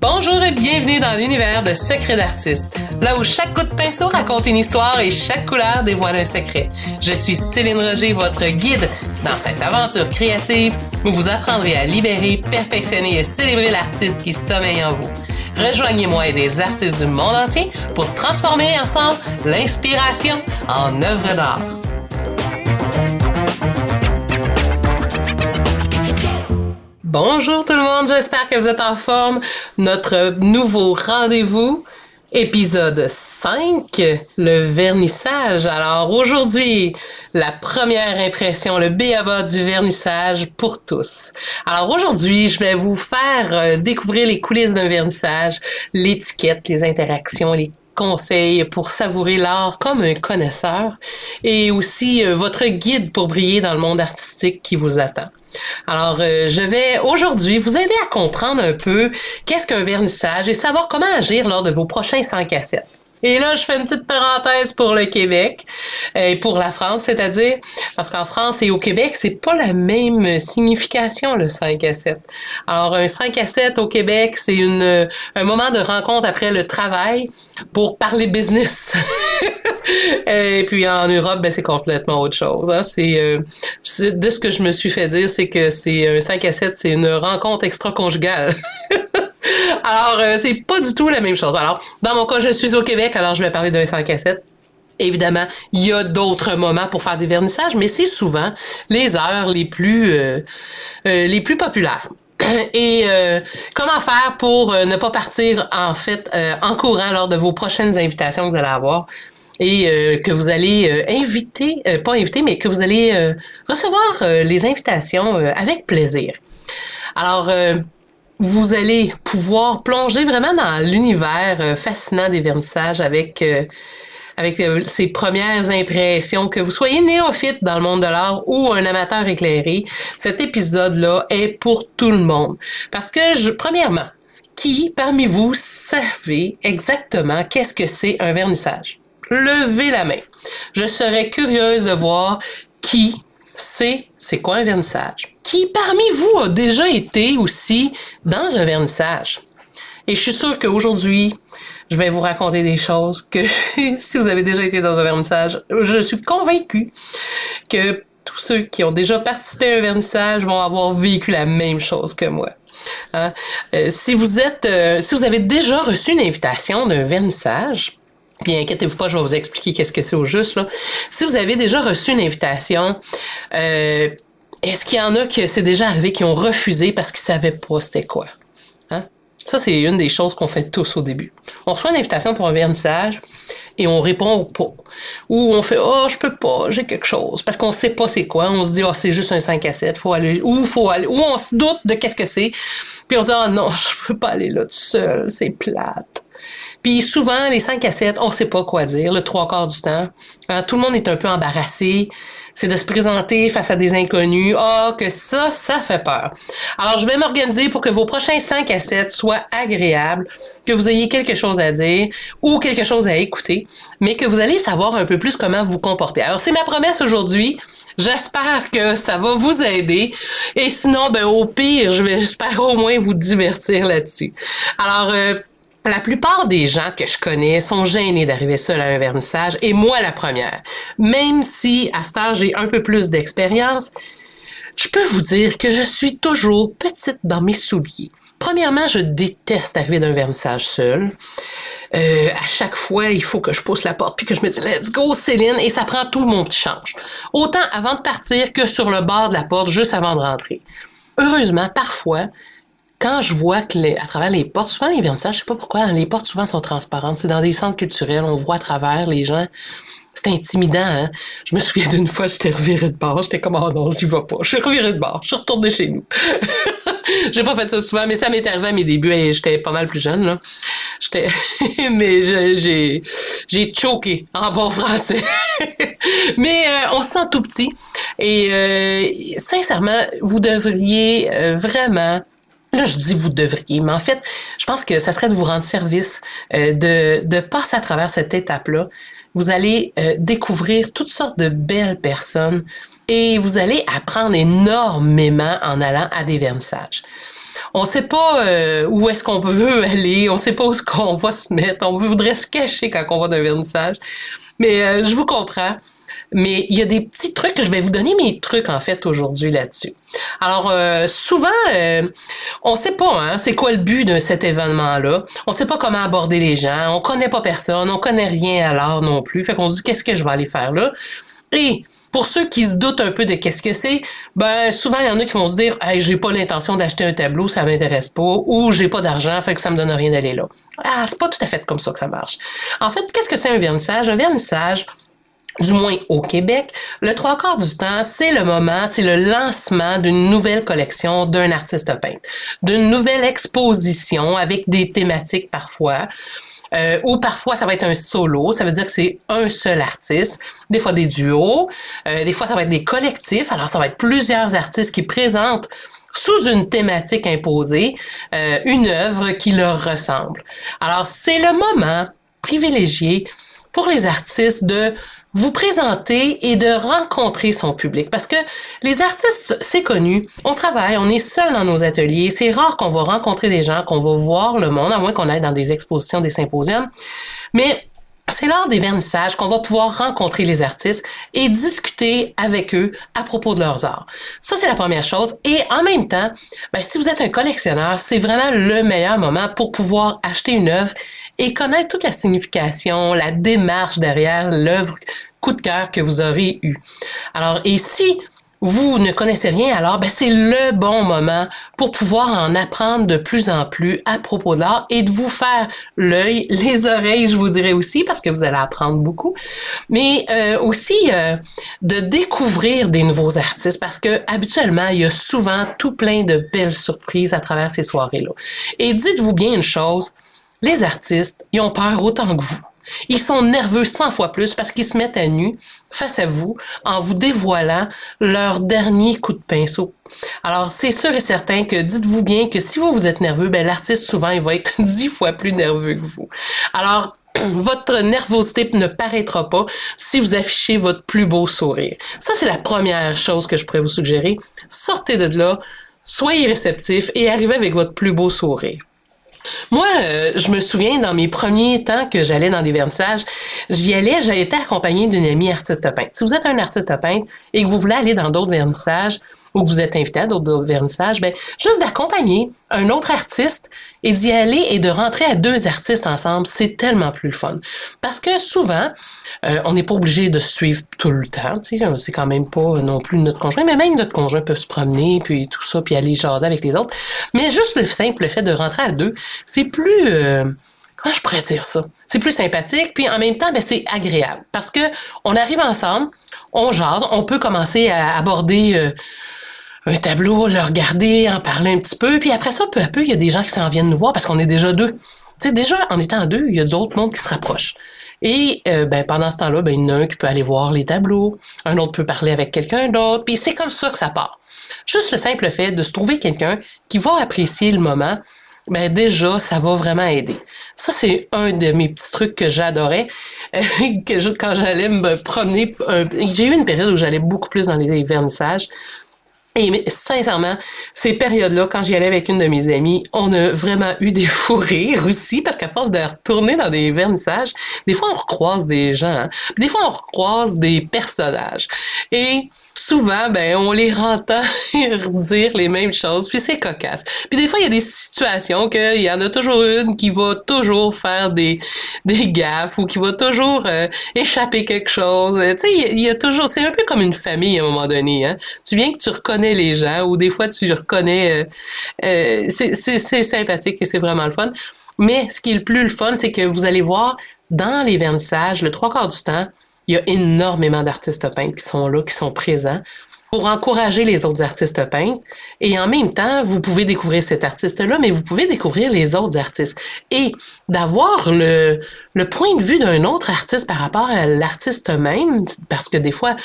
Bonjour et bienvenue dans l'univers de Secrets d'artistes, là où chaque coup de pinceau raconte une histoire et chaque couleur dévoile un secret. Je suis Céline Roger, votre guide dans cette aventure créative où vous apprendrez à libérer, perfectionner et célébrer l'artiste qui sommeille en vous. Rejoignez-moi et des artistes du monde entier pour transformer ensemble l'inspiration en œuvre d'art. Bonjour tout le monde, j'espère que vous êtes en forme. Notre nouveau rendez-vous, épisode 5, le vernissage. Alors aujourd'hui, la première impression, le béaba du vernissage pour tous. Alors aujourd'hui, je vais vous faire euh, découvrir les coulisses d'un vernissage, l'étiquette, les interactions, les conseils pour savourer l'art comme un connaisseur et aussi euh, votre guide pour briller dans le monde artistique qui vous attend. Alors, euh, je vais aujourd'hui vous aider à comprendre un peu qu'est-ce qu'un vernissage et savoir comment agir lors de vos prochains 5 cassettes. Et là, je fais une petite parenthèse pour le Québec euh, et pour la France, c'est-à-dire parce qu'en France et au Québec, c'est pas la même signification le 5 à 7. Alors un 5 à 7 au Québec, c'est une un moment de rencontre après le travail pour parler business. et puis en Europe, ben, c'est complètement autre chose. Hein. C'est euh, de ce que je me suis fait dire, c'est que c'est un 5 à 7, c'est une rencontre extra-conjugale. alors, euh, c'est pas du tout la même chose. Alors, dans mon cas, je suis au Québec, alors je vais parler d'un 5 à 7. Évidemment, il y a d'autres moments pour faire des vernissages, mais c'est souvent les heures les plus euh, euh, les plus populaires. Et comment faire pour ne pas partir en fait en courant lors de vos prochaines invitations que vous allez avoir? Et que vous allez inviter, pas inviter, mais que vous allez recevoir les invitations avec plaisir. Alors, vous allez pouvoir plonger vraiment dans l'univers euh, fascinant des vernissages avec euh, avec euh, ces premières impressions, que vous soyez néophyte dans le monde de l'art ou un amateur éclairé, cet épisode-là est pour tout le monde. Parce que, je, premièrement, qui parmi vous savez exactement qu'est-ce que c'est un vernissage? Levez la main. Je serais curieuse de voir qui c'est c'est quoi un vernissage. Qui parmi vous a déjà été aussi dans un vernissage? Et je suis sûre qu'aujourd'hui, je vais vous raconter des choses que si vous avez déjà été dans un vernissage, je suis convaincue que tous ceux qui ont déjà participé à un vernissage vont avoir vécu la même chose que moi. Hein? Euh, si vous êtes, euh, si vous avez déjà reçu une invitation d'un vernissage, Bien, inquiétez-vous pas, je vais vous expliquer qu'est-ce que c'est au juste. Là. Si vous avez déjà reçu une invitation, euh, est-ce qu'il y en a que c'est déjà arrivé qui ont refusé parce qu'ils savaient pas c'était quoi? Hein? Ça, c'est une des choses qu'on fait tous au début. On reçoit une invitation pour un vernissage et on répond pas. Ou on fait Oh, je peux pas, j'ai quelque chose. Parce qu'on sait pas c'est quoi. On se dit Oh, c'est juste un 5 à 7, faut. Ou faut aller. Ou on se doute de qu'est-ce que c'est. Puis on se dit Oh non, je peux pas aller là tout seul, c'est plate. Puis souvent, les 5 à 7, on sait pas quoi dire, le trois quarts du temps. Hein, tout le monde est un peu embarrassé. C'est de se présenter face à des inconnus. Ah, oh, que ça, ça fait peur. Alors, je vais m'organiser pour que vos prochains 5 à 7 soient agréables, que vous ayez quelque chose à dire ou quelque chose à écouter, mais que vous allez savoir un peu plus comment vous comporter. Alors, c'est ma promesse aujourd'hui. J'espère que ça va vous aider. Et sinon, ben, au pire, je vais, j'espère au moins vous divertir là-dessus. Alors, euh, la plupart des gens que je connais sont gênés d'arriver seul à un vernissage, et moi la première. Même si à ce âge j'ai un peu plus d'expérience, je peux vous dire que je suis toujours petite dans mes souliers. Premièrement, je déteste arriver d'un vernissage seul. Euh, à chaque fois, il faut que je pousse la porte puis que je me dis let's go Céline et ça prend tout mon petit change. Autant avant de partir que sur le bord de la porte juste avant de rentrer. Heureusement, parfois, quand je vois que les, à travers les portes, souvent les vernissages, je sais pas pourquoi, hein, les portes souvent sont transparentes. C'est dans des centres culturels, on voit à travers les gens. C'est intimidant, hein? Je me souviens d'une fois, j'étais revirée de bord. J'étais comme, oh non, je n'y vais pas. Je suis revirée de bord. Je suis retournée chez nous. j'ai pas fait ça souvent, mais ça m'est arrivé à mes débuts et j'étais pas mal plus jeune, là. J'étais, mais j'ai, j'ai choqué en bon français. mais euh, on se sent tout petit. Et euh, sincèrement, vous devriez euh, vraiment Là, je dis vous devriez, mais en fait, je pense que ça serait de vous rendre service, euh, de, de passer à travers cette étape-là. Vous allez euh, découvrir toutes sortes de belles personnes et vous allez apprendre énormément en allant à des vernissages. on sait pas euh, où est-ce qu'on veut aller, on sait pas où qu'on va se mettre, on voudrait se cacher quand on va d'un vernissage. Mais euh, je vous comprends. Mais il y a des petits trucs, je vais vous donner mes trucs en fait aujourd'hui là-dessus. Alors euh, souvent, euh, on sait pas hein, c'est quoi le but de cet événement-là. On sait pas comment aborder les gens, on connaît pas personne, on connaît rien à l'art non plus. Fait qu'on se dit qu'est-ce que je vais aller faire là? Et pour ceux qui se doutent un peu de qu'est-ce que c'est, ben souvent il y en a qui vont se dire hey, j'ai pas l'intention d'acheter un tableau, ça m'intéresse pas ou j'ai pas d'argent, fait que ça me donne rien d'aller là. Ah, c'est pas tout à fait comme ça que ça marche. En fait, qu'est-ce que c'est un vernissage? Un vernissage du moins au Québec, le trois quarts du temps, c'est le moment, c'est le lancement d'une nouvelle collection d'un artiste peintre, d'une nouvelle exposition avec des thématiques parfois. Euh, ou parfois ça va être un solo, ça veut dire que c'est un seul artiste, des fois des duos, euh, des fois ça va être des collectifs, alors ça va être plusieurs artistes qui présentent sous une thématique imposée euh, une œuvre qui leur ressemble. Alors c'est le moment privilégié pour les artistes de vous présenter et de rencontrer son public. Parce que les artistes, c'est connu, on travaille, on est seul dans nos ateliers, c'est rare qu'on va rencontrer des gens, qu'on va voir le monde, à moins qu'on aille dans des expositions, des symposiums. Mais c'est lors des vernissages qu'on va pouvoir rencontrer les artistes et discuter avec eux à propos de leurs arts. Ça, c'est la première chose. Et en même temps, ben, si vous êtes un collectionneur, c'est vraiment le meilleur moment pour pouvoir acheter une œuvre et connaître toute la signification, la démarche derrière l'œuvre coup de cœur que vous aurez eu. Alors, et si vous ne connaissez rien, alors ben, c'est le bon moment pour pouvoir en apprendre de plus en plus à propos de l'art et de vous faire l'œil, les oreilles, je vous dirais aussi, parce que vous allez apprendre beaucoup, mais euh, aussi euh, de découvrir des nouveaux artistes, parce que habituellement, il y a souvent tout plein de belles surprises à travers ces soirées-là. Et dites-vous bien une chose, les artistes, ils ont peur autant que vous. Ils sont nerveux 100 fois plus parce qu'ils se mettent à nu face à vous en vous dévoilant leur dernier coup de pinceau. Alors, c'est sûr et certain que dites-vous bien que si vous vous êtes nerveux, ben, l'artiste souvent, il va être dix fois plus nerveux que vous. Alors, votre nervosité ne paraîtra pas si vous affichez votre plus beau sourire. Ça, c'est la première chose que je pourrais vous suggérer. Sortez de là, soyez réceptif et arrivez avec votre plus beau sourire. Moi, euh, je me souviens dans mes premiers temps que j'allais dans des vernissages, j'y allais, j'ai été accompagnée d'une amie artiste peintre. Si vous êtes un artiste peintre et que vous voulez aller dans d'autres vernissages ou que vous êtes invité à d'autres vernissages, ben juste d'accompagner un autre artiste et d'y aller et de rentrer à deux artistes ensemble, c'est tellement plus fun. Parce que souvent, euh, on n'est pas obligé de suivre tout le temps, c'est quand même pas non plus notre conjoint, mais même notre conjoint peut se promener, puis tout ça, puis aller jaser avec les autres. Mais juste le simple fait de rentrer à deux, c'est plus... Euh, comment je pourrais dire ça? C'est plus sympathique, puis en même temps, ben, c'est agréable. Parce que on arrive ensemble, on jase, on peut commencer à aborder... Euh, un tableau, le regarder, en parler un petit peu, puis après ça, peu à peu, il y a des gens qui s'en viennent nous voir parce qu'on est déjà deux. Tu sais, déjà, en étant deux, il y a d'autres mondes qui se rapprochent. Et euh, ben, pendant ce temps-là, ben, il y en a un qui peut aller voir les tableaux, un autre peut parler avec quelqu'un d'autre, puis c'est comme ça que ça part. Juste le simple fait de se trouver quelqu'un qui va apprécier le moment, ben déjà, ça va vraiment aider. Ça, c'est un de mes petits trucs que j'adorais. que quand j'allais me promener, j'ai eu une période où j'allais beaucoup plus dans les vernissages. Et sincèrement, ces périodes-là, quand j'y allais avec une de mes amies, on a vraiment eu des fous rires aussi, parce qu'à force de retourner dans des vernissages, des fois on recroise des gens, hein. des fois on recroise des personnages. Et souvent, ben, on les entend dire les mêmes choses, puis c'est cocasse. Puis des fois, il y a des situations qu'il y en a toujours une qui va toujours faire des, des gaffes ou qui va toujours euh, échapper quelque chose. Tu sais, il y, a toujours, c'est un peu comme une famille à un moment donné. Hein? Tu viens que tu reconnais les gens ou des fois tu reconnais. Euh, euh, c'est sympathique et c'est vraiment le fun. Mais ce qui est le plus le fun, c'est que vous allez voir dans les vernissages, le trois quarts du temps, il y a énormément d'artistes peintres qui sont là, qui sont présents pour encourager les autres artistes peintres. Et en même temps, vous pouvez découvrir cet artiste-là, mais vous pouvez découvrir les autres artistes. Et d'avoir le, le point de vue d'un autre artiste par rapport à l'artiste même, parce que des fois,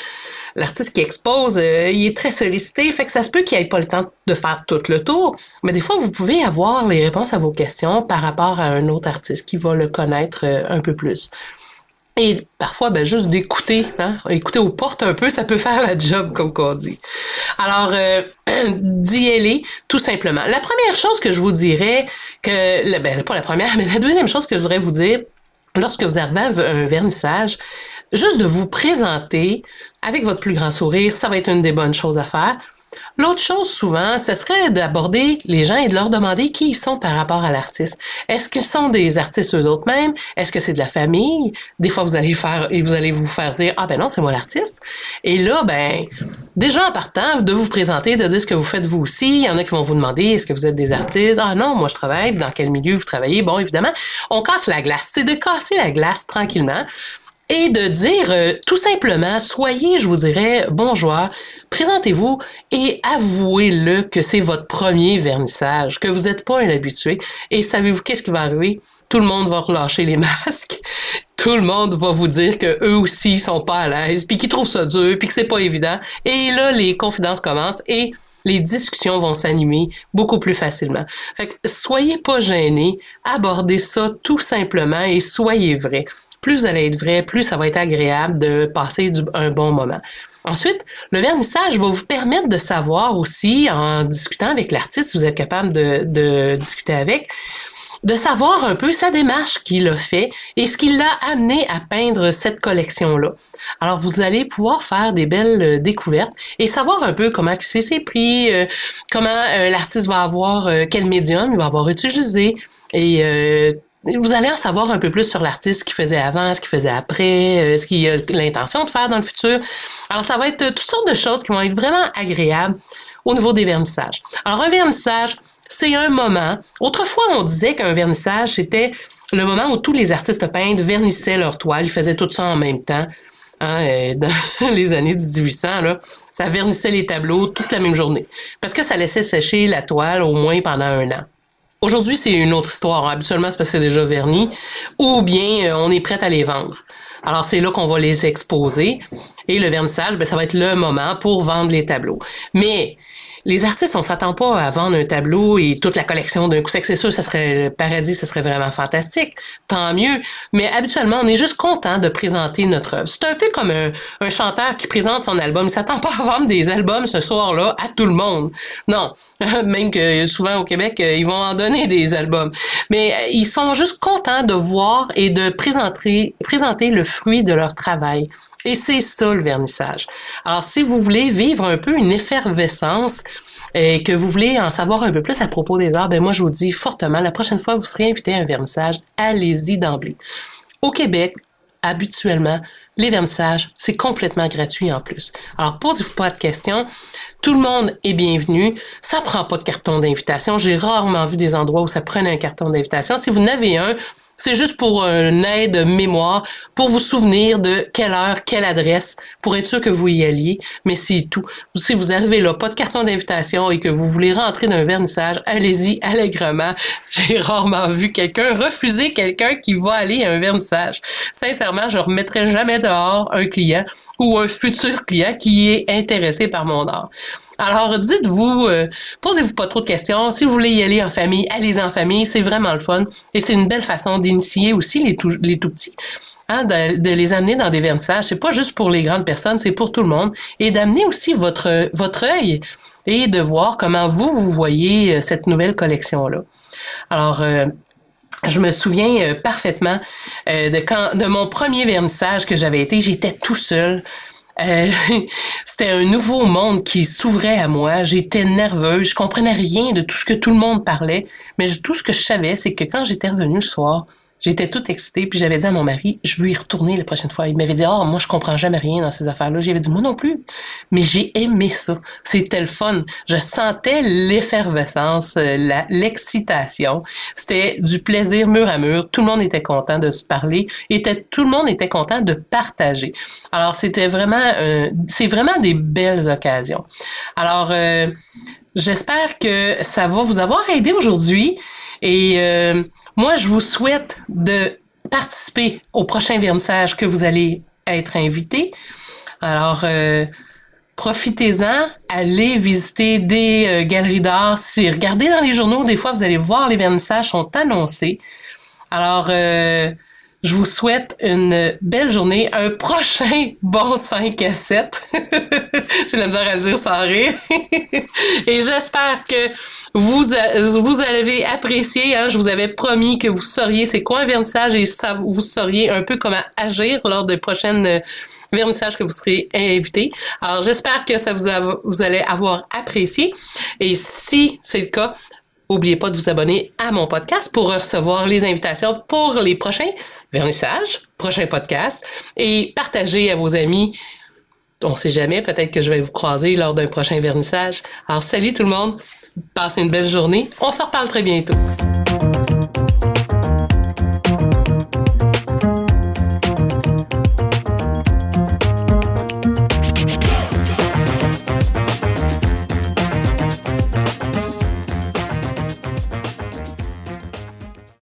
l'artiste qui expose, euh, il est très sollicité, fait que ça se peut qu'il ait pas le temps de faire tout le tour. Mais des fois, vous pouvez avoir les réponses à vos questions par rapport à un autre artiste qui va le connaître euh, un peu plus. Et parfois, ben, juste d'écouter, hein, écouter aux portes un peu, ça peut faire la job, comme qu'on dit. Alors, euh, d'y aller, tout simplement. La première chose que je vous dirais, que, ben, pas la première, mais la deuxième chose que je voudrais vous dire, lorsque vous arrivez à un vernissage, juste de vous présenter avec votre plus grand sourire, ça va être une des bonnes choses à faire. L'autre chose, souvent, ce serait d'aborder les gens et de leur demander qui ils sont par rapport à l'artiste. Est-ce qu'ils sont des artistes eux autres mêmes? Est-ce que c'est de la famille? Des fois, vous allez faire, et vous allez vous faire dire, ah ben non, c'est moi l'artiste. Et là, ben, déjà en partant, de vous présenter, de dire ce que vous faites vous aussi. Il y en a qui vont vous demander, est-ce que vous êtes des artistes? Ah non, moi je travaille. Dans quel milieu vous travaillez? Bon, évidemment, on casse la glace. C'est de casser la glace tranquillement et de dire euh, tout simplement, soyez, je vous dirais, bon joueur, présentez-vous et avouez-le que c'est votre premier vernissage, que vous n'êtes pas un habitué. Et savez-vous qu'est-ce qui va arriver? Tout le monde va relâcher les masques. Tout le monde va vous dire que eux aussi sont pas à l'aise, puis qu'ils trouvent ça dur, puis que c'est pas évident. Et là, les confidences commencent et les discussions vont s'animer beaucoup plus facilement. Fait que soyez pas gênés, abordez ça tout simplement et soyez vrai plus vous allez être vrai, plus ça va être agréable de passer un bon moment. Ensuite, le vernissage va vous permettre de savoir aussi, en discutant avec l'artiste, vous êtes capable de, discuter avec, de savoir un peu sa démarche qu'il a fait et ce qui l'a amené à peindre cette collection-là. Alors, vous allez pouvoir faire des belles euh, découvertes et savoir un peu comment c'est ses prix, euh, comment euh, l'artiste va avoir, quel médium il va avoir utilisé et vous allez en savoir un peu plus sur l'artiste, ce qu'il faisait avant, ce qu'il faisait après, euh, ce qu'il a l'intention de faire dans le futur. Alors, ça va être euh, toutes sortes de choses qui vont être vraiment agréables au niveau des vernissages. Alors, un vernissage, c'est un moment. Autrefois, on disait qu'un vernissage, c'était le moment où tous les artistes peintres vernissaient leur toile. Ils faisaient tout ça en même temps. Hein, euh, dans les années 1800, là, ça vernissait les tableaux toute la même journée. Parce que ça laissait sécher la toile au moins pendant un an. Aujourd'hui, c'est une autre histoire. Habituellement, c'est parce que c'est déjà verni. Ou bien, euh, on est prêt à les vendre. Alors, c'est là qu'on va les exposer. Et le vernissage, ben, ça va être le moment pour vendre les tableaux. Mais les artistes, on s'attend pas à vendre un tableau et toute la collection d'un coup sec. C'est sûr, ça serait le paradis, ça serait vraiment fantastique. Tant mieux. Mais habituellement, on est juste content de présenter notre œuvre. C'est un peu comme un, chanteur qui présente son album. Il s'attend pas à vendre des albums ce soir-là à tout le monde. Non. Même que souvent au Québec, ils vont en donner des albums. Mais ils sont juste contents de voir et de présenter, présenter le fruit de leur travail. Et c'est ça le vernissage. Alors, si vous voulez vivre un peu une effervescence et que vous voulez en savoir un peu plus à propos des arts, ben moi je vous dis fortement, la prochaine fois que vous serez invité à un vernissage, allez-y d'emblée. Au Québec, habituellement, les vernissages, c'est complètement gratuit en plus. Alors, posez-vous pas de questions. Tout le monde est bienvenu. Ça prend pas de carton d'invitation. J'ai rarement vu des endroits où ça prenait un carton d'invitation. Si vous n'avez un, c'est juste pour une aide mémoire, pour vous souvenir de quelle heure, quelle adresse, pour être sûr que vous y alliez. Mais c'est tout. Si vous arrivez là, pas de carton d'invitation et que vous voulez rentrer d'un vernissage, allez-y allègrement. J'ai rarement vu quelqu'un refuser quelqu'un qui va aller à un vernissage. Sincèrement, je remettrai jamais dehors un client ou un futur client qui est intéressé par mon art. Alors, dites-vous, euh, posez-vous pas trop de questions. Si vous voulez y aller en famille, allez en famille. C'est vraiment le fun. Et c'est une belle façon d'initier aussi les tout, les tout petits. Hein, de, les amener dans des vernissages. C'est pas juste pour les grandes personnes, c'est pour tout le monde. Et d'amener aussi votre, votre œil et de voir comment vous, vous voyez euh, cette nouvelle collection-là. Alors, euh, je me souviens parfaitement de quand de mon premier vernissage que j'avais été, j'étais tout seul. Euh, c'était un nouveau monde qui s'ouvrait à moi. J'étais nerveuse, je comprenais rien de tout ce que tout le monde parlait, mais tout ce que je savais, c'est que quand j'étais revenue le soir, J'étais toute excitée, puis j'avais dit à mon mari, je veux y retourner la prochaine fois. Il m'avait dit, oh, moi, je comprends jamais rien dans ces affaires-là. J'avais dit, moi non plus. Mais j'ai aimé ça. C'était le fun. Je sentais l'effervescence, euh, l'excitation. C'était du plaisir mur à mur. Tout le monde était content de se parler. Tout le monde était content de partager. Alors, c'était vraiment, euh, c'est vraiment des belles occasions. Alors, euh, j'espère que ça va vous avoir aidé aujourd'hui. Et euh, moi, je vous souhaite de participer au prochain vernissage que vous allez être invité. Alors, euh, profitez-en, allez visiter des euh, galeries d'art. Si regardez dans les journaux, des fois, vous allez voir les vernissages sont annoncés. Alors, euh, je vous souhaite une belle journée, un prochain bon 5 à 7. J'ai la misère à le dire sans rire. Et j'espère que vous, vous avez apprécié. Hein? Je vous avais promis que vous sauriez c'est quoi un vernissage et vous sauriez un peu comment agir lors des prochaines vernissages que vous serez invité. Alors, j'espère que ça vous, vous allez avoir apprécié. Et si c'est le cas, N'oubliez pas de vous abonner à mon podcast pour recevoir les invitations pour les prochains vernissages, prochains podcasts et partager à vos amis. On sait jamais, peut-être que je vais vous croiser lors d'un prochain vernissage. Alors salut tout le monde, passez une belle journée. On se reparle très bientôt.